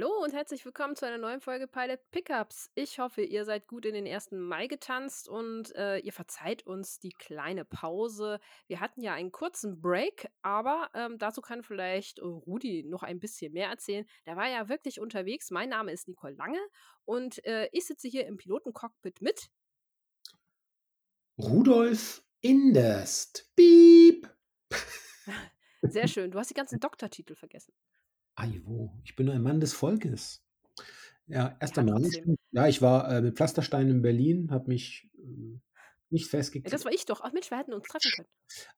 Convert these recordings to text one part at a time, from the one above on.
Hallo und herzlich willkommen zu einer neuen Folge Pilot Pickups. Ich hoffe, ihr seid gut in den ersten Mai getanzt und äh, ihr verzeiht uns die kleine Pause. Wir hatten ja einen kurzen Break, aber ähm, dazu kann vielleicht Rudi noch ein bisschen mehr erzählen. Der war ja wirklich unterwegs. Mein Name ist Nicole Lange und äh, ich sitze hier im Pilotencockpit mit Rudolf Inderst. Piep. Sehr schön. Du hast die ganzen Doktortitel vergessen. Aiwo, ich bin ein Mann des Volkes. Ja, erst Ja, einmal. trotzdem. Ja, ich war äh, mit Pflasterstein in Berlin, habe mich äh, nicht Ja, festgekriegt. das war ich doch. Ach Mensch, wir hätten uns treffen können.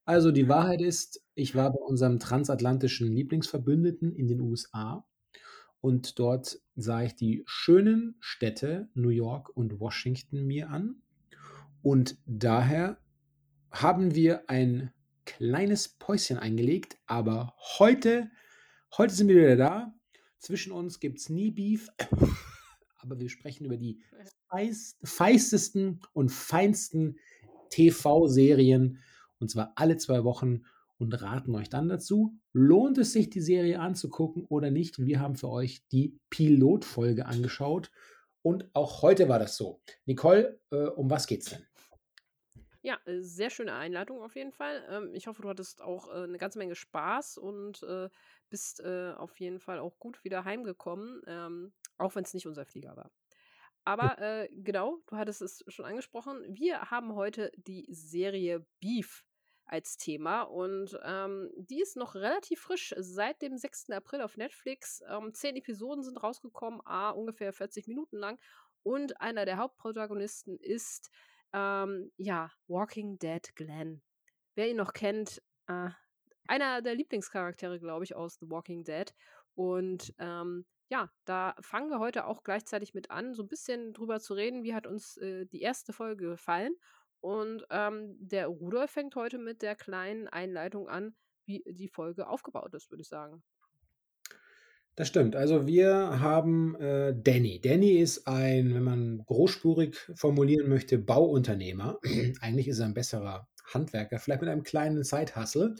Also die Wahrheit ist, ich war bei unserem transatlantischen Lieblingsverbündeten in den USA und dort sah ich die schönen Städte New York und Washington mir an. Und daher haben wir ein kleines Päuschen eingelegt, aber heute, heute sind wir wieder da. Zwischen uns gibt es nie Beef, aber wir sprechen über die feist, feistesten und feinsten TV-Serien und zwar alle zwei Wochen und raten euch dann dazu, lohnt es sich, die Serie anzugucken oder nicht. Wir haben für euch die Pilotfolge angeschaut und auch heute war das so. Nicole, äh, um was geht's denn? Ja, äh, sehr schöne Einleitung auf jeden Fall. Ähm, ich hoffe, du hattest auch äh, eine ganze Menge Spaß und bist äh, auf jeden Fall auch gut wieder heimgekommen, ähm, auch wenn es nicht unser Flieger war. Aber äh, genau, du hattest es schon angesprochen. Wir haben heute die Serie Beef als Thema und ähm, die ist noch relativ frisch seit dem 6. April auf Netflix. Ähm, zehn Episoden sind rausgekommen, a, ungefähr 40 Minuten lang. Und einer der Hauptprotagonisten ist ähm, ja, Walking Dead Glenn. Wer ihn noch kennt, äh, einer der Lieblingscharaktere, glaube ich, aus The Walking Dead. Und ähm, ja, da fangen wir heute auch gleichzeitig mit an, so ein bisschen drüber zu reden, wie hat uns äh, die erste Folge gefallen. Und ähm, der Rudolf fängt heute mit der kleinen Einleitung an, wie die Folge aufgebaut ist, würde ich sagen. Das stimmt. Also wir haben äh, Danny. Danny ist ein, wenn man großspurig formulieren möchte, Bauunternehmer. Eigentlich ist er ein besserer Handwerker, vielleicht mit einem kleinen Zeithassel,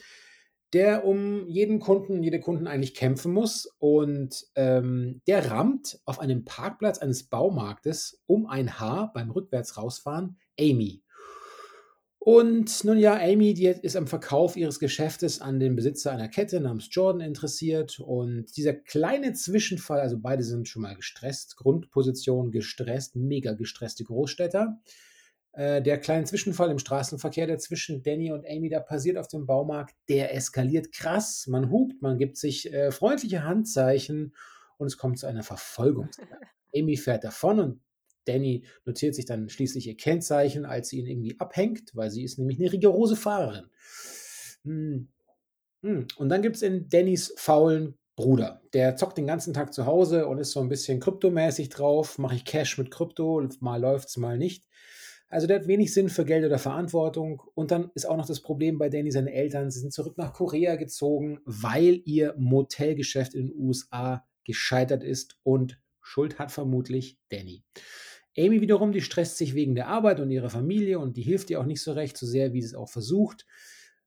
der um jeden Kunden, jede Kunden eigentlich kämpfen muss. Und ähm, der rammt auf einem Parkplatz eines Baumarktes um ein Haar beim rückwärts rausfahren Amy. Und nun ja, Amy, die ist am Verkauf ihres Geschäftes an den Besitzer einer Kette namens Jordan interessiert. Und dieser kleine Zwischenfall, also beide sind schon mal gestresst, Grundposition gestresst, mega gestresste Großstädter. Äh, der kleine Zwischenfall im Straßenverkehr, der zwischen Danny und Amy da passiert auf dem Baumarkt, der eskaliert krass. Man hupt, man gibt sich äh, freundliche Handzeichen und es kommt zu einer Verfolgungsjagd. Amy fährt davon und Danny notiert sich dann schließlich ihr Kennzeichen, als sie ihn irgendwie abhängt, weil sie ist nämlich eine rigorose Fahrerin. Hm. Hm. Und dann gibt es in Dannys faulen Bruder. Der zockt den ganzen Tag zu Hause und ist so ein bisschen kryptomäßig drauf. Mache ich Cash mit Krypto, mal läuft's, mal nicht. Also der hat wenig Sinn für Geld oder Verantwortung. Und dann ist auch noch das Problem bei Danny, seine Eltern, sie sind zurück nach Korea gezogen, weil ihr Motelgeschäft in den USA gescheitert ist und Schuld hat vermutlich Danny. Amy wiederum, die stresst sich wegen der Arbeit und ihrer Familie und die hilft ihr auch nicht so recht, so sehr, wie sie es auch versucht.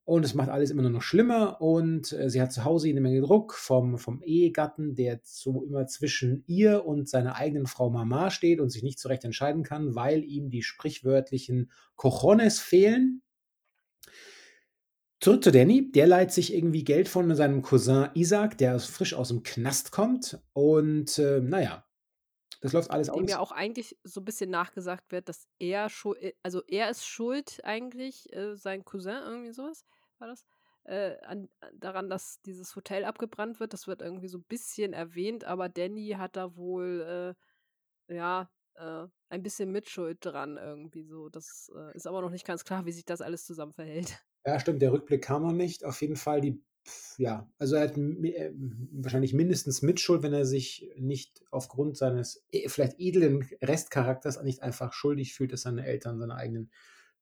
Und es macht alles immer nur noch schlimmer und äh, sie hat zu Hause eine Menge Druck vom, vom Ehegatten, der so immer zwischen ihr und seiner eigenen Frau Mama steht und sich nicht so recht entscheiden kann, weil ihm die sprichwörtlichen Cojones fehlen. Zurück zu Danny, der leiht sich irgendwie Geld von seinem Cousin Isaac, der frisch aus dem Knast kommt. Und äh, naja, das läuft alles Dem aus. ja auch eigentlich so ein bisschen nachgesagt wird, dass er schuld, also er ist schuld eigentlich, äh, sein Cousin, irgendwie sowas war das, äh, an, daran, dass dieses Hotel abgebrannt wird. Das wird irgendwie so ein bisschen erwähnt, aber Danny hat da wohl, äh, ja, äh, ein bisschen Mitschuld dran irgendwie so. Das äh, ist aber noch nicht ganz klar, wie sich das alles zusammen verhält. Ja, stimmt, der Rückblick kam noch nicht. Auf jeden Fall die, ja, also er hat äh, wahrscheinlich mindestens Mitschuld, wenn er sich nicht aufgrund seines eh, vielleicht edlen Restcharakters nicht einfach schuldig fühlt, dass seine Eltern, seine eigenen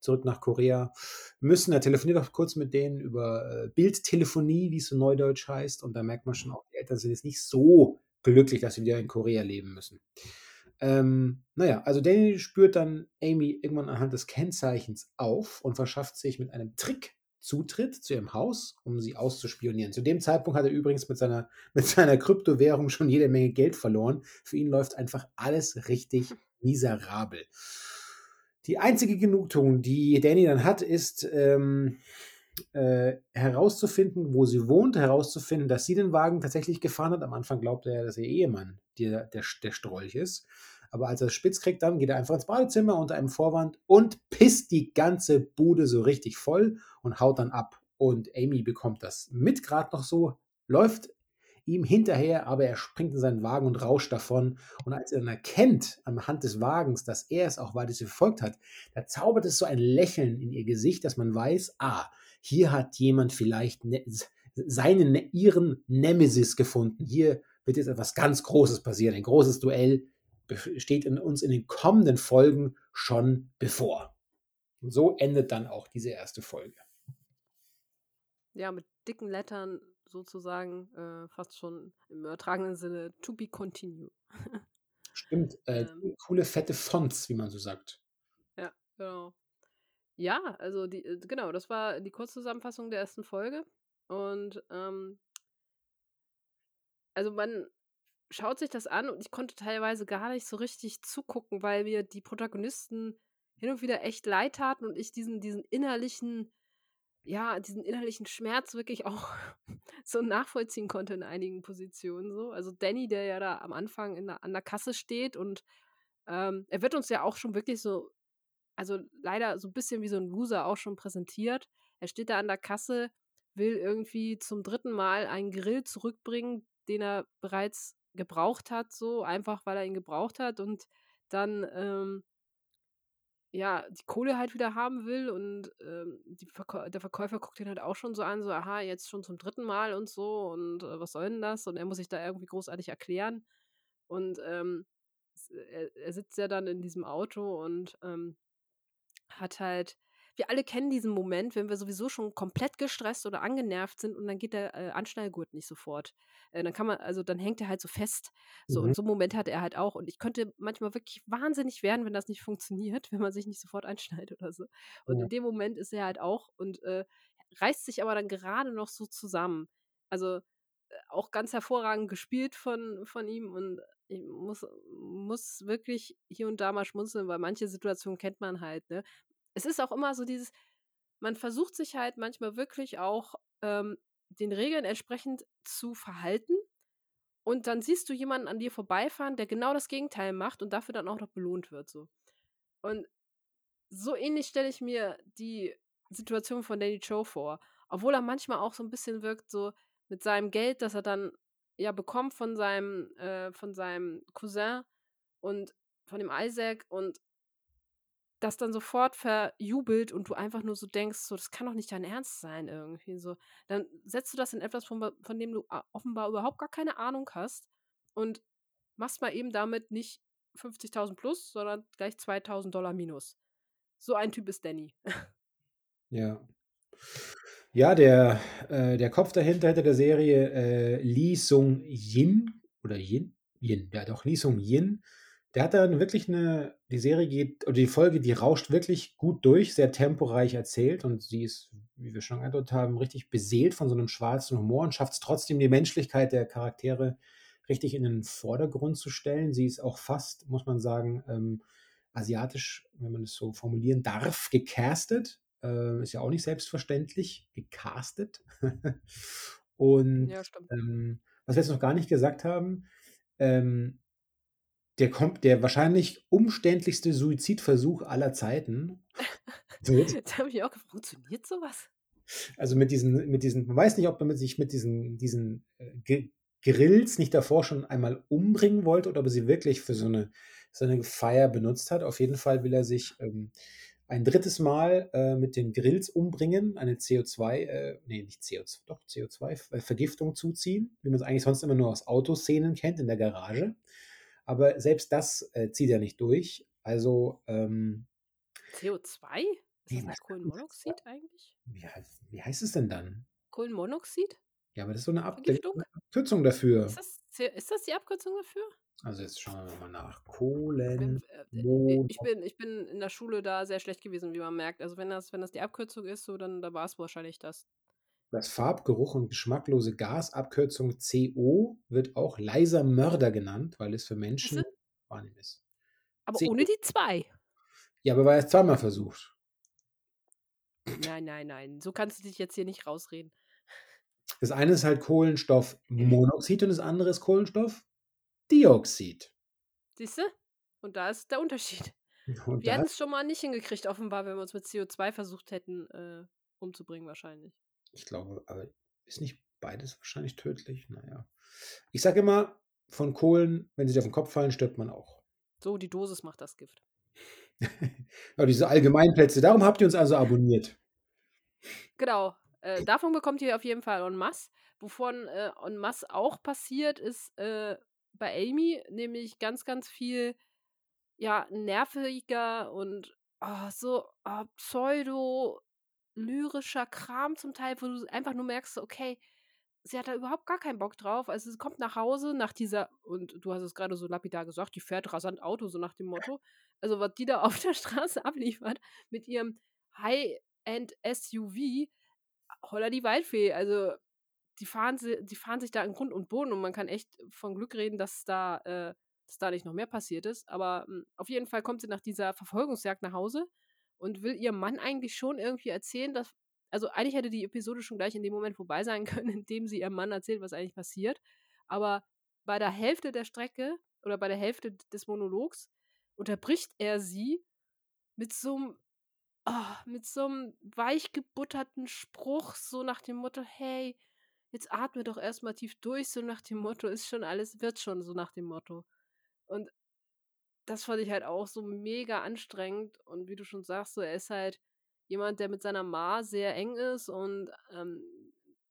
zurück nach Korea müssen. Er telefoniert auch kurz mit denen über äh, Bildtelefonie, wie es so neudeutsch heißt. Und da merkt man schon auch, die Eltern sind jetzt nicht so glücklich, dass sie wieder in Korea leben müssen. Ähm, naja, also Danny spürt dann Amy irgendwann anhand des Kennzeichens auf und verschafft sich mit einem Trick zutritt zu ihrem Haus, um sie auszuspionieren. Zu dem Zeitpunkt hat er übrigens mit seiner, mit seiner Kryptowährung schon jede Menge Geld verloren. Für ihn läuft einfach alles richtig miserabel. Die einzige Genugtuung, die Danny dann hat, ist ähm, äh, herauszufinden, wo sie wohnt, herauszufinden, dass sie den Wagen tatsächlich gefahren hat. Am Anfang glaubte er, dass ihr Ehemann der, der, der Strolch ist. Aber als er es spitz kriegt, dann geht er einfach ins Badezimmer unter einem Vorwand und pisst die ganze Bude so richtig voll und haut dann ab. Und Amy bekommt das mit, gerade noch so, läuft ihm hinterher, aber er springt in seinen Wagen und rauscht davon. Und als er dann erkennt, anhand des Wagens, dass er es auch weiter verfolgt hat, da zaubert es so ein Lächeln in ihr Gesicht, dass man weiß, ah, hier hat jemand vielleicht ne seinen, ne, ihren Nemesis gefunden. Hier wird jetzt etwas ganz Großes passieren. Ein großes Duell steht in uns in den kommenden Folgen schon bevor. Und so endet dann auch diese erste Folge. Ja, mit dicken Lettern sozusagen äh, fast schon im übertragenen Sinne to be continued. Stimmt, äh, ähm, coole fette Fonts, wie man so sagt. Ja, genau. Ja, also die, äh, genau, das war die Kurzzusammenfassung der ersten Folge. Und ähm, also man schaut sich das an und ich konnte teilweise gar nicht so richtig zugucken, weil mir die Protagonisten hin und wieder echt leid taten und ich diesen, diesen innerlichen ja, diesen innerlichen Schmerz wirklich auch so nachvollziehen konnte in einigen Positionen so. Also Danny, der ja da am Anfang in der, an der Kasse steht und ähm, er wird uns ja auch schon wirklich so, also leider so ein bisschen wie so ein Loser auch schon präsentiert. Er steht da an der Kasse, will irgendwie zum dritten Mal einen Grill zurückbringen, den er bereits gebraucht hat, so einfach weil er ihn gebraucht hat und dann ähm, ja, die Kohle halt wieder haben will und ähm, Verkäu der Verkäufer guckt ihn halt auch schon so an, so, aha, jetzt schon zum dritten Mal und so und äh, was soll denn das? Und er muss sich da irgendwie großartig erklären. Und ähm, er, er, sitzt ja dann in diesem Auto und ähm, hat halt wir alle kennen diesen Moment, wenn wir sowieso schon komplett gestresst oder angenervt sind und dann geht der äh, Anschnallgurt nicht sofort. Äh, dann kann man, also dann hängt er halt so fest. So, mhm. und so einen Moment hat er halt auch. Und ich könnte manchmal wirklich wahnsinnig werden, wenn das nicht funktioniert, wenn man sich nicht sofort einschneidet oder so. Und ja. in dem Moment ist er halt auch und äh, reißt sich aber dann gerade noch so zusammen. Also äh, auch ganz hervorragend gespielt von, von ihm und ich muss, muss wirklich hier und da mal schmunzeln, weil manche Situationen kennt man halt, ne? Es ist auch immer so dieses, man versucht sich halt manchmal wirklich auch ähm, den Regeln entsprechend zu verhalten. Und dann siehst du jemanden an dir vorbeifahren, der genau das Gegenteil macht und dafür dann auch noch belohnt wird. So. Und so ähnlich stelle ich mir die Situation von Danny Cho vor. Obwohl er manchmal auch so ein bisschen wirkt, so mit seinem Geld, das er dann ja bekommt von seinem, äh, von seinem Cousin und von dem Isaac und das dann sofort verjubelt und du einfach nur so denkst, so, das kann doch nicht dein Ernst sein irgendwie so. Dann setzt du das in etwas, von, von dem du offenbar überhaupt gar keine Ahnung hast und machst mal eben damit nicht 50.000 plus, sondern gleich 2.000 Dollar minus. So ein Typ ist Danny. Ja. Ja, der, äh, der Kopf dahinter hinter der Serie äh, Lee Sung Yin oder Yin? Yin, ja doch, Lee Sung Yin der hat dann wirklich eine, die Serie geht, oder die Folge, die rauscht wirklich gut durch, sehr temporeich erzählt und sie ist, wie wir schon angedeutet haben, richtig beseelt von so einem schwarzen Humor und schafft es trotzdem, die Menschlichkeit der Charaktere richtig in den Vordergrund zu stellen. Sie ist auch fast, muss man sagen, ähm, asiatisch, wenn man es so formulieren darf, gecastet. Äh, ist ja auch nicht selbstverständlich, gecastet. und ja, ähm, was wir jetzt noch gar nicht gesagt haben, ähm, der kommt der wahrscheinlich umständlichste Suizidversuch aller Zeiten Jetzt habe ich auch gefragt, funktioniert sowas? Also mit diesen, mit diesen, man weiß nicht, ob man sich mit diesen, diesen äh, Grills nicht davor schon einmal umbringen wollte oder ob er sie wirklich für so eine, so eine Feier benutzt hat. Auf jeden Fall will er sich ähm, ein drittes Mal äh, mit den Grills umbringen, eine CO2, äh, nee, nicht CO2, doch CO2-Vergiftung zuziehen, wie man es eigentlich sonst immer nur aus Autoszenen kennt in der Garage. Aber selbst das äh, zieht er nicht durch. Also. Ähm, CO2? Ist das nicht Kohlenmonoxid eigentlich? Wie, wie heißt es denn dann? Kohlenmonoxid? Ja, aber das ist so eine Abkürzung dafür. Ist das, ist das die Abkürzung dafür? Also jetzt schauen wir mal nach. Kohlen. Ähm, äh, äh, ich bin, ich bin in der Schule da sehr schlecht gewesen, wie man merkt. Also wenn das, wenn das die Abkürzung ist, so, dann da war es wahrscheinlich das. Das Farbgeruch und geschmacklose Gas, Abkürzung CO, wird auch leiser Mörder genannt, weil es für Menschen wahrnehmen ist. Aber CO. ohne die zwei. Ja, aber war erst zweimal versucht. Nein, nein, nein. So kannst du dich jetzt hier nicht rausreden. Das eine ist halt Kohlenstoffmonoxid und das andere ist Kohlenstoffdioxid. Siehst du? Und da ist der Unterschied. Und wir hätten es schon mal nicht hingekriegt, offenbar, wenn wir uns mit CO2 versucht hätten, äh, umzubringen, wahrscheinlich. Ich glaube, aber ist nicht beides wahrscheinlich tödlich? Naja. Ich sage immer, von Kohlen, wenn sie dir auf den Kopf fallen, stirbt man auch. So, die Dosis macht das Gift. ja, diese Allgemeinplätze, darum habt ihr uns also abonniert. Genau. Äh, davon bekommt ihr auf jeden Fall en masse. Wovon äh, en masse auch passiert, ist äh, bei Amy nämlich ganz, ganz viel ja, nerviger und oh, so oh, pseudo-lyrischer Kram zum Teil, wo du einfach nur merkst, okay, sie hat da überhaupt gar keinen Bock drauf. Also sie kommt nach Hause nach dieser, und du hast es gerade so lapidar gesagt, die fährt rasant Auto, so nach dem Motto. Also was die da auf der Straße abliefert mit ihrem High-End SUV, holla die Waldfee. Also die fahren, die fahren sich da in Grund und Boden und man kann echt von Glück reden, dass da, äh, dass da nicht noch mehr passiert ist. Aber mh, hm, auf jeden Fall kommt sie nach dieser Verfolgungsjagd nach Hause und will ihrem Mann eigentlich schon irgendwie erzählen, dass. Also eigentlich hätte die Episode schon gleich in dem Moment vorbei sein können, in dem sie ihrem Mann erzählt, was eigentlich passiert. Aber bei der Hälfte der Strecke oder bei der Hälfte des Monologs unterbricht er sie mit so einem oh, mit so einem weich gebutterten Spruch, so nach dem Motto, hey, jetzt atme doch erstmal tief durch, so nach dem Motto, ist schon alles, wird schon, so nach dem Motto. Und das fand ich halt auch so mega anstrengend. Und wie du schon sagst, so, er ist halt jemand, der mit seiner Ma sehr eng ist und ähm,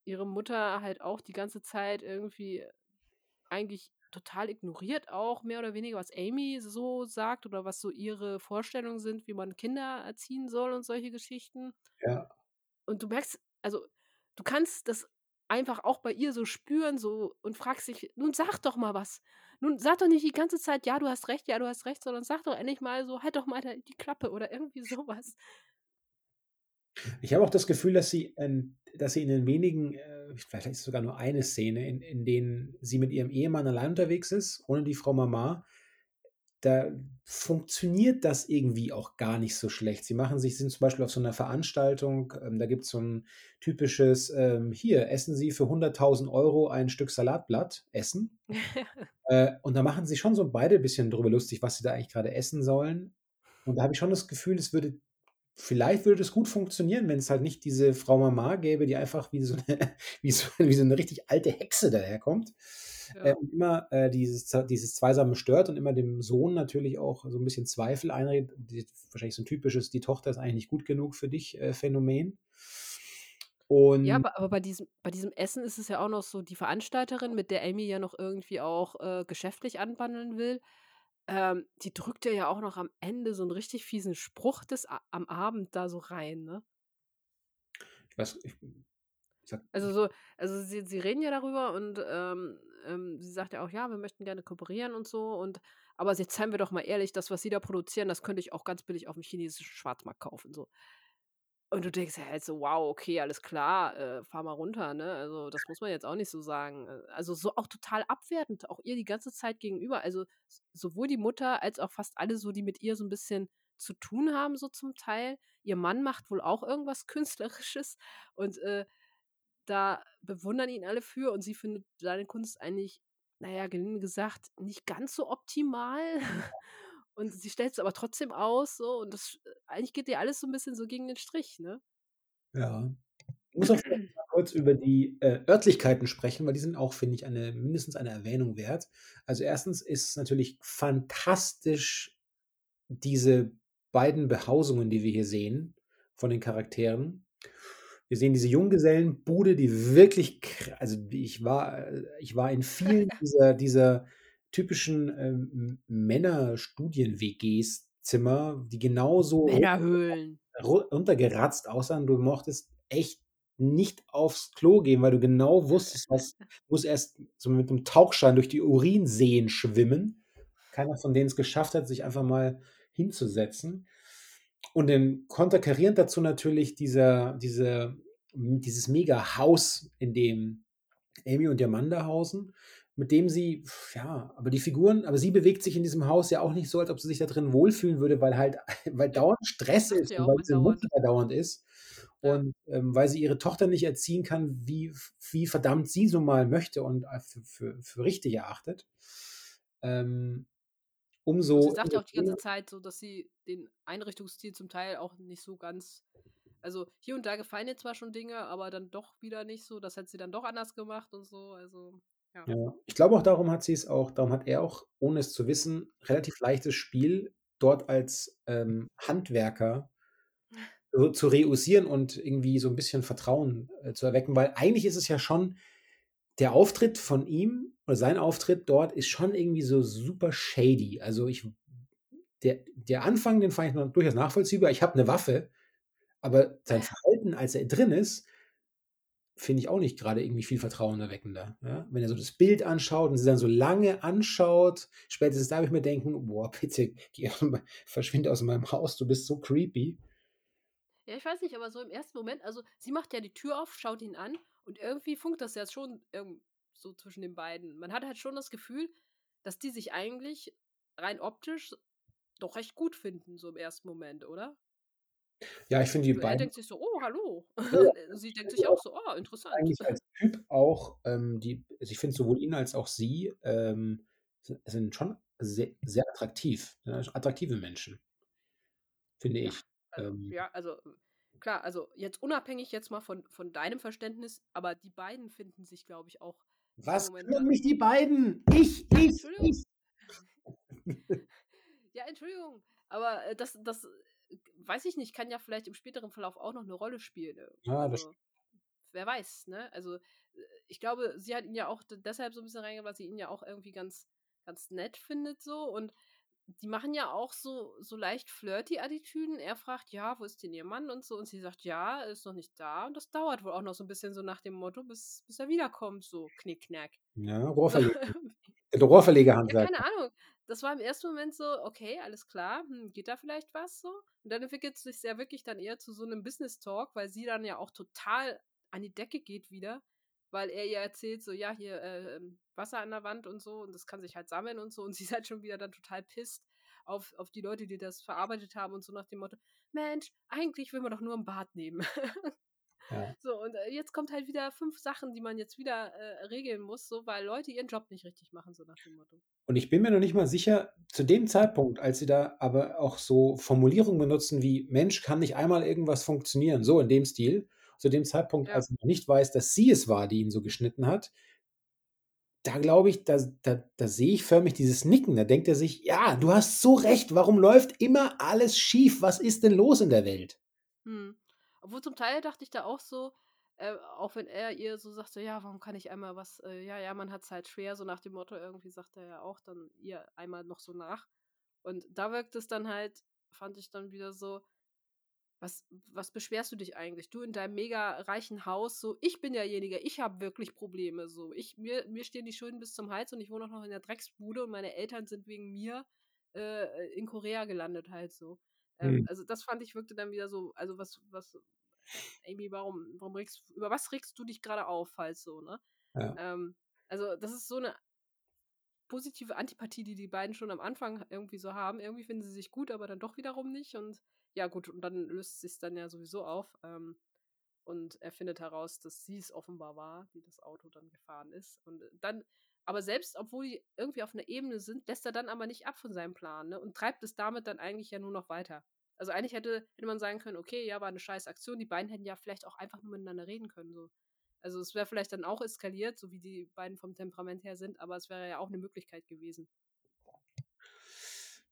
ihre Mutter halt auch die ganze Zeit irgendwie eigentlich total ignoriert auch mehr oder weniger, was Amy so sagt oder was so ihre Vorstellungen sind, wie man Kinder erziehen soll und solche Geschichten. Ja. Und du merkst, also du kannst das einfach auch bei ihr so spüren so und fragst dich, nun sag doch mal was. Nun sag doch nicht die ganze Zeit, ja, du hast recht, ja, du hast recht, sondern sag doch endlich mal so, halt doch mal die Klappe oder irgendwie sowas. Ich habe auch das Gefühl, dass sie, ähm, dass sie in den wenigen, äh, vielleicht ist es sogar nur eine Szene, in, in denen sie mit ihrem Ehemann allein unterwegs ist, ohne die Frau Mama, da funktioniert das irgendwie auch gar nicht so schlecht. Sie machen sich, sind zum Beispiel auf so einer Veranstaltung, ähm, da gibt es so ein typisches, ähm, hier, essen Sie für 100.000 Euro ein Stück Salatblatt, essen. äh, und da machen sie schon so beide ein bisschen drüber lustig, was sie da eigentlich gerade essen sollen. Und da habe ich schon das Gefühl, es würde Vielleicht würde das gut funktionieren, wenn es halt nicht diese Frau Mama gäbe, die einfach wie so eine, wie so, wie so eine richtig alte Hexe daherkommt. Ja. Äh, und immer äh, dieses, dieses Zweisame stört und immer dem Sohn natürlich auch so ein bisschen Zweifel einredet. Wahrscheinlich so ein typisches, die Tochter ist eigentlich nicht gut genug für dich äh, Phänomen. Und ja, aber, aber, bei, diesem, bei diesem Essen ist es ja auch noch so, die Veranstalterin, mit der Amy ja noch irgendwie auch äh, geschäftlich anbandeln will, ähm, die drückt ja auch noch am Ende so einen richtig fiesen Spruch des am Abend da so rein, ne? Ich weiß, ich, Also so, also sie, sie reden ja darüber und ähm, ähm, sie sagt ja auch, ja, wir möchten gerne kooperieren und so und aber jetzt seien wir doch mal ehrlich, das, was sie da produzieren, das könnte ich auch ganz billig auf dem chinesischen Schwarzmarkt kaufen. So. Und du denkst ja halt so, wow, okay, alles klar, äh, fahr mal runter, ne? Also, das muss man jetzt auch nicht so sagen. Äh, also, so auch total abwertend, auch ihr die ganze Zeit gegenüber. Also, sowohl die Mutter als auch fast alle so, die mit ihr so ein bisschen zu tun haben, so zum Teil. Ihr Mann macht wohl auch irgendwas Künstlerisches und äh, da bewundern ihn alle für und sie findet seine Kunst eigentlich, naja, gelinde gesagt, nicht ganz so optimal. Und sie stellt es aber trotzdem aus, so, und das äh, eigentlich geht dir alles so ein bisschen so gegen den Strich, ne? Ja. Ich muss auch kurz über die äh, Örtlichkeiten sprechen, weil die sind auch, finde ich, eine, mindestens eine Erwähnung wert. Also erstens ist es natürlich fantastisch, diese beiden Behausungen, die wir hier sehen, von den Charakteren. Wir sehen diese Junggesellenbude, die wirklich, also ich war, äh, ich war in vielen dieser, dieser typischen ähm, Männer-Studien-WGs Zimmer, die genauso Männerhöhlen. runtergeratzt aussahen. Du mochtest echt nicht aufs Klo gehen, weil du genau wusstest, was muss erst so mit einem Tauchschein durch die Urinseen schwimmen. Keiner von denen es geschafft hat, sich einfach mal hinzusetzen. Und dann konterkarierend dazu natürlich dieser, diese, dieses Mega-Haus, in dem Amy und Amanda hausen, mit dem sie, ja, aber die Figuren, aber sie bewegt sich in diesem Haus ja auch nicht so, als ob sie sich da drin wohlfühlen würde, weil halt, weil dauernd Stress ist auch weil diese. Mutter dauernd ist Ja. und ähm, weil sie ihre Tochter nicht erziehen kann, wie, wie verdammt sie so mal möchte und äh, für, für, für richtig erachtet. Ähm, Und sie umso sagt ja auch die ganze Zeit so, dass sie den Einrichtungsstil zum Teil auch nicht so ganz. Also hier und da gefallen ihr zwar schon Dinge, aber dann doch wieder nicht so. Das hat sie dann doch anders gemacht und so. Also, ja. Ja, ich glaube auch darum hat sie es auch, darum hat er auch, ohne es zu wissen, relativ leichtes Spiel, dort als ähm, Handwerker so zu reüssieren und irgendwie so ein bisschen Vertrauen äh, zu erwecken, weil eigentlich ist es ja schon, der Auftritt von ihm oder sein Auftritt dort ist schon irgendwie so super shady. Also ich, der, der Anfang, den fand ich noch durchaus nachvollziehbar. Ich habe eine Waffe, aber sein Verhalten, als er drin ist, finde ich auch nicht gerade irgendwie viel vertrauenerweckender. Ja? Wenn er so das Bild anschaut und sie dann so lange anschaut, spätestens da habe ich mir denken, boah, bitte, geh, verschwinde aus meinem Haus, du bist so creepy. Ja, ich weiß nicht, aber so im ersten Moment, also sie macht ja die Tür auf, schaut ihn an und irgendwie funkt das ja schon so zwischen den beiden. Man hat halt schon das Gefühl, dass die sich eigentlich rein optisch doch recht gut finden, so im ersten Moment, oder? Ja, ich finde die So, er beiden denkt sich so, oh, hallo. Ja, sie denkt sich ich auch auch so, oh, interessant. eigentlich als Typ auch, ähm, die, also ich finde sowohl ihn als auch sie ähm, sind, schon sehr, sehr attraktiv, ja, attraktive Menschen, finde ich. also, Ähm, ja, also klar, also jetzt unabhängig jetzt mal von, von deinem Verständnis, aber die beiden finden sich, glaube ich, auch was kümmern dann. mich die beiden? Ich, Ja, ich, Entschuldigung. ich. Ja, Entschuldigung. Aber äh, das, das, äh, weiß ich nicht, kann ja vielleicht im späteren Verlauf auch noch eine Rolle spielen. äh, Ja, das Also, wer weiß, ne? Also, äh, ich glaube, sie hat ihn ja auch deshalb so ein bisschen reingebracht, weil sie ihn ja auch irgendwie ganz, ganz nett findet so. Und die machen ja auch so, so leicht flirty Attitüden. Er fragt, ja, wo ist denn ihr Mann und so. Und sie sagt, ja, er ist noch nicht da. Und das dauert wohl auch noch so ein bisschen so nach dem Motto, bis, bis er wiederkommt, so knickknack. Ja. Rohrverleger. Der Ja, Rohrverlegerhandwerk. keine Ahnung. Das war im ersten Moment so, okay, alles klar, hm, geht da vielleicht was so? Und dann entwickelt es sich ja wirklich dann eher zu so einem Business Talk, weil sie dann ja auch total an die Decke geht wieder, weil er ihr erzählt, so, ja, hier äh, ähm, Wasser an der Wand und so und das kann sich halt sammeln und so und sie ist halt schon wieder dann total pisst auf, auf die Leute, die das verarbeitet haben und so nach dem Motto, Mensch, eigentlich will man doch nur ein Bad nehmen. Ja. So, und äh, jetzt kommt halt wieder fünf Sachen, die man jetzt wieder äh, regeln muss, so, weil Leute ihren Job nicht richtig machen, so nach dem Motto. Und ich bin mir noch nicht mal sicher, zu dem Zeitpunkt, als sie da aber auch so Formulierungen benutzen wie Mensch, kann nicht einmal irgendwas funktionieren, so in dem Stil, zu dem Zeitpunkt, Ja. als er noch nicht weiß, dass sie es war, die ihn so geschnitten hat, da glaube ich, da, da, da sehe ich förmlich dieses Nicken. Da denkt er sich, ja, du hast so recht, warum läuft immer alles schief? Was ist denn los in der Welt? Hm. Obwohl zum Teil dachte ich da auch so, äh, auch wenn er ihr so sagt, so, ja, warum kann ich einmal was, äh, ja, ja, man hat es halt schwer, so nach dem Motto, irgendwie sagt er ja auch dann ihr einmal noch so nach. Und da wirkt es dann halt, fand ich dann wieder so, was, was beschwerst du dich eigentlich? Du in deinem mega reichen Haus, so, ich bin derjenige, ich habe wirklich Probleme, so. Ich, mir, mir stehen die Schulden bis zum Hals und ich wohne auch noch in der Drecksbude und meine Eltern sind wegen mir äh, in Korea gelandet, halt so. Ähm, Hm. also das fand ich wirkte dann wieder so, also was, was, Amy, warum, warum regst, über was regst du dich gerade auf, halt so, ne? Ja. Ähm, also das ist so eine positive Antipathie, die die beiden schon am Anfang irgendwie so haben. Irgendwie finden sie sich gut, aber dann doch wiederum nicht. Und ja gut, und dann löst sich dann ja sowieso auf. Ähm, und er findet heraus, dass sie es offenbar war, die das Auto dann gefahren ist. Und dann, aber selbst, obwohl die irgendwie auf einer Ebene sind, lässt er dann aber nicht ab von seinem Plan ne? und treibt es damit dann eigentlich ja nur noch weiter. Also eigentlich hätte, hätte man sagen können, okay, ja, war eine scheiß Aktion, die beiden hätten ja vielleicht auch einfach nur miteinander reden können. So. Also es wäre vielleicht dann auch eskaliert, so wie die beiden vom Temperament her sind, aber es wäre ja auch eine Möglichkeit gewesen.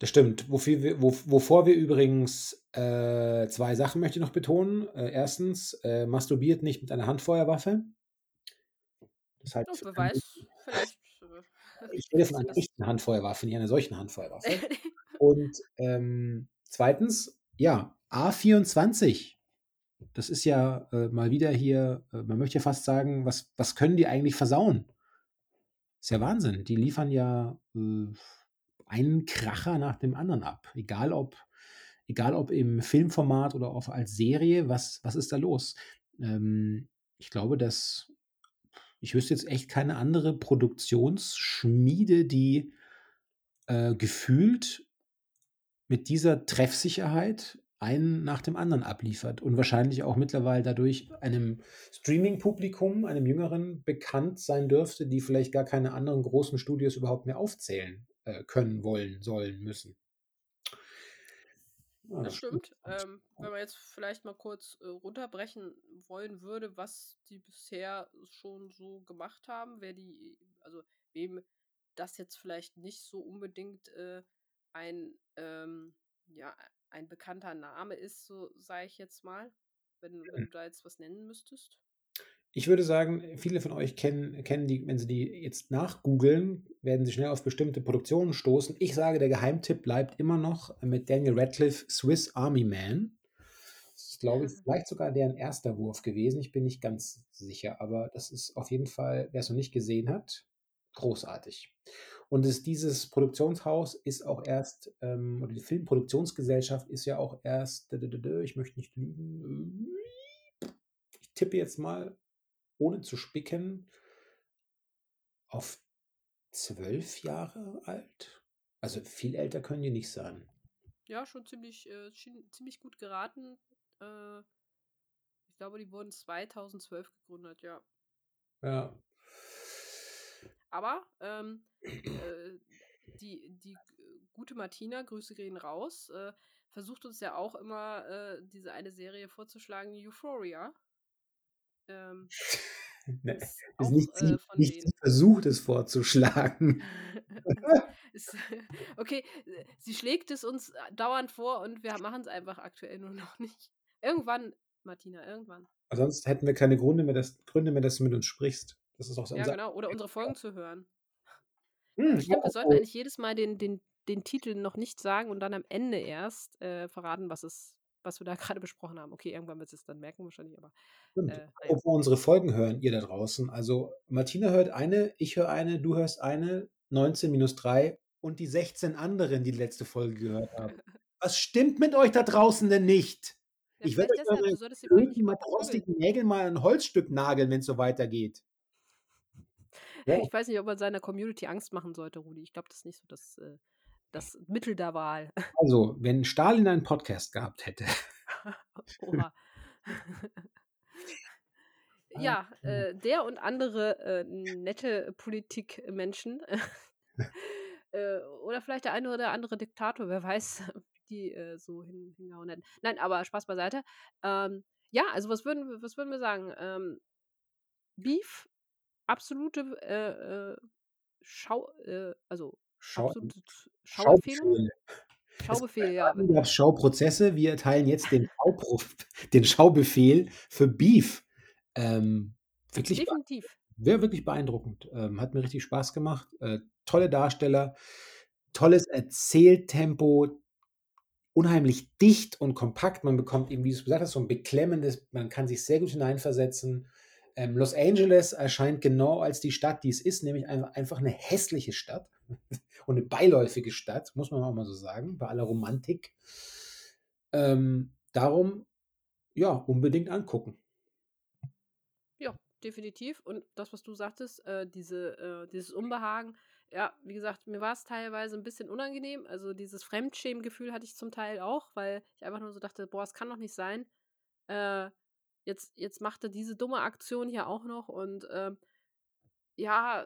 Das stimmt. Wofür wir, wo, wovor wir übrigens äh, zwei Sachen möchte ich noch betonen. Äh, erstens, äh, masturbiert nicht mit einer Handfeuerwaffe. Das halt Oh, weiß, vielleicht. äh, ich rede von einer echten Handfeuerwaffe, nicht einer solchen Handfeuerwaffe. Und ähm, zweitens, ja, A24. Das ist ja äh, mal wieder hier, äh, man möchte ja fast sagen, was, was können die eigentlich versauen? Ist ja Wahnsinn. Die liefern ja äh, einen Kracher nach dem anderen ab. Egal ob, egal ob im Filmformat oder auch als Serie, was, was ist da los? Ähm, ich glaube, dass ich wüsste jetzt echt keine andere Produktionsschmiede, die äh, gefühlt mit dieser Treffsicherheit einen nach dem anderen abliefert und wahrscheinlich auch mittlerweile dadurch einem Streaming-Publikum, einem Jüngeren, bekannt sein dürfte, die vielleicht gar keine anderen großen Studios überhaupt mehr aufzählen äh, können, wollen, sollen, müssen. Ja, das stimmt. Ähm, wenn man jetzt vielleicht mal kurz äh, runterbrechen wollen würde, was die bisher schon so gemacht haben, wer die, also wem das jetzt vielleicht nicht so unbedingt äh, ein, ähm, ja, ein bekannter Name ist, so sage ich jetzt mal, wenn, wenn du da jetzt was nennen müsstest. Ich würde sagen, viele von euch kennen, kennen die, wenn sie die jetzt nachgoogeln, werden sie schnell auf bestimmte Produktionen stoßen. Ich sage, der Geheimtipp bleibt immer noch mit Daniel Radcliffe Swiss Army Man. Das ist, glaube ich, vielleicht sogar deren erster Wurf gewesen. Ich bin nicht ganz sicher, aber das ist auf jeden Fall, wer es noch nicht gesehen hat, großartig. Und es, dieses Produktionshaus ist auch erst, ähm, oder die Filmproduktionsgesellschaft ist ja auch erst, ich möchte nicht lügen, ich tippe jetzt mal ohne zu spicken, auf zwölf Jahre alt. Also viel älter können die nicht sein. Ja, schon ziemlich, äh, ziemlich gut geraten. Äh, ich glaube, die wurden 2012 gegründet, ja. Ja. Aber ähm, äh, die, die gute Martina, Grüße gehen raus, äh, versucht uns ja auch immer äh, diese eine Serie vorzuschlagen, Euphoria. Ähm, ne, ist, ist nicht, äh, nicht versucht es vorzuschlagen. ist, okay, sie schlägt es uns dauernd vor und wir machen es einfach aktuell nur noch nicht. Irgendwann, Martina, irgendwann. Sonst hätten wir keine Gründe mehr, dass, Gründe mehr, dass du mit uns sprichst. Das ist auch so Ja, genau. Oder unsere Folgen zu hören. Hm, ich glaube, wir sollten eigentlich jedes Mal den, den, den Titel noch nicht sagen und dann am Ende erst äh, verraten, was es was wir da gerade besprochen haben. Okay, irgendwann wird es dann merken wahrscheinlich, aber. Stimmt. Äh, Obwohl unsere Folgen hören, ihr da draußen. Also Martina hört eine, ich höre eine, du hörst eine, 19 minus 3 und die 16 anderen, die die letzte Folge gehört haben. Was stimmt mit euch da draußen denn nicht? Ja, ich werde euch mal rostigen Nägel mal ein Holzstück nageln, wenn es so weitergeht. Ja. Ich weiß nicht, ob man seiner Community Angst machen sollte, Rudi. Ich glaube, das ist nicht so das, äh, das Mittel der Wahl. Also, wenn Stalin einen Podcast gehabt hätte. Oha. ja, äh, der und andere äh, nette Politikmenschen. äh, oder vielleicht der eine oder andere Diktator, wer weiß, die äh, so hin, hingehauen hätten. Nein, aber Spaß beiseite. Ähm, ja, also was würden, was würden wir sagen? Ähm, Beef, absolute äh, äh Schau, äh, also Schau Schauempfehlung. Schaubefehl, ja. Es gab Schauprozesse. Wir erteilen jetzt den, den Schaubefehl für Beef. Ähm, wirklich Definitiv. Wäre wirklich beeindruckend. Ähm, hat mir richtig Spaß gemacht. Äh, tolle Darsteller, tolles Erzähltempo, unheimlich dicht und kompakt. Man bekommt eben, wie du es gesagt hast, so ein beklemmendes, man kann sich sehr gut hineinversetzen. Ähm, Los Angeles erscheint genau als die Stadt, die es ist, nämlich einfach eine hässliche Stadt und eine beiläufige Stadt, muss man auch mal so sagen, bei aller Romantik. Ähm, darum, ja, unbedingt angucken. Ja, definitiv. Und das, was du sagtest, äh, diese, äh, dieses Unbehagen, ja, wie gesagt, mir war es teilweise ein bisschen unangenehm. Also dieses Fremdschämgefühl hatte ich zum Teil auch, weil ich einfach nur so dachte, boah, es kann doch nicht sein. Äh, jetzt, jetzt macht er diese dumme Aktion hier auch noch und äh, ja,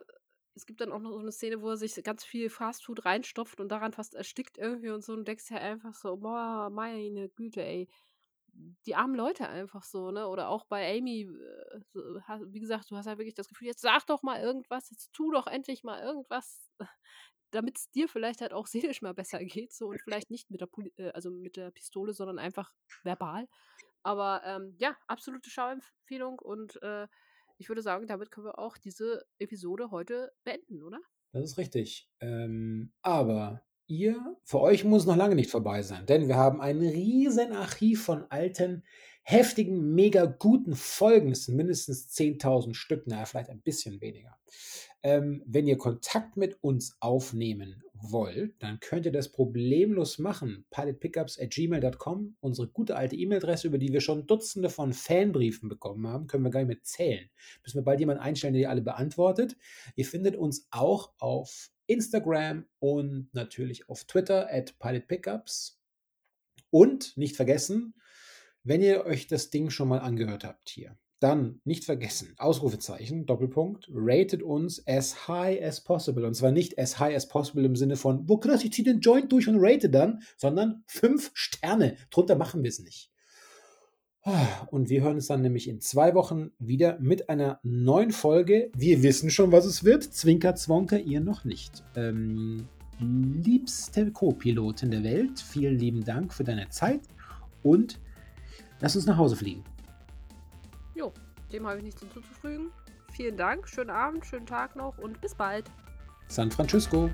es gibt dann auch noch so eine Szene, wo er sich ganz viel Fastfood reinstopft und daran fast erstickt irgendwie und so und denkst ja einfach so, boah, meine Güte, ey. Die armen Leute einfach so, ne? Oder auch bei Amy, äh, wie gesagt, du hast halt wirklich das Gefühl, jetzt sag doch mal irgendwas, jetzt tu doch endlich mal irgendwas, damit es dir vielleicht halt auch seelisch mal besser geht, so und vielleicht nicht mit der, Poli äh, also mit der Pistole, sondern einfach verbal. Aber ähm, ja, absolute Schauempfehlung und äh, ich würde sagen, damit können wir auch diese Episode heute beenden, oder? Das ist richtig. Ähm, aber ihr, für euch muss es noch lange nicht vorbei sein, denn wir haben ein riesen Archiv von alten, heftigen, mega guten Folgen. Es sind mindestens 10.000 Stück, naja, vielleicht ein bisschen weniger. Ähm, wenn ihr Kontakt mit uns aufnehmen wollt, dann könnt ihr das problemlos machen. pilotpickups at gmail.com, unsere gute alte E-Mail-Adresse, über die wir schon Dutzende von Fanbriefen bekommen haben, können wir gar nicht mehr zählen. Müssen wir bald jemanden einstellen, der die alle beantwortet. Ihr findet uns auch auf Instagram und natürlich auf Twitter at pilotpickups. Und nicht vergessen, wenn ihr euch das Ding schon mal angehört habt hier, dann nicht vergessen, Ausrufezeichen, Doppelpunkt, rated uns as high as possible. Und zwar nicht as high as possible im Sinne von, wo krass, ich ziehe den Joint durch und rate dann, sondern fünf Sterne. Drunter machen wir es nicht. Und wir hören uns dann nämlich in zwei Wochen wieder mit einer neuen Folge. Wir wissen schon, was es wird. Zwinker, Zwonker, ihr noch nicht. Ähm, liebste Co-Pilotin der Welt, vielen lieben Dank für deine Zeit und lass uns nach Hause fliegen. Jo, dem habe ich nichts hinzuzufügen. Vielen Dank, schönen Abend, schönen Tag noch und bis bald. San Francisco.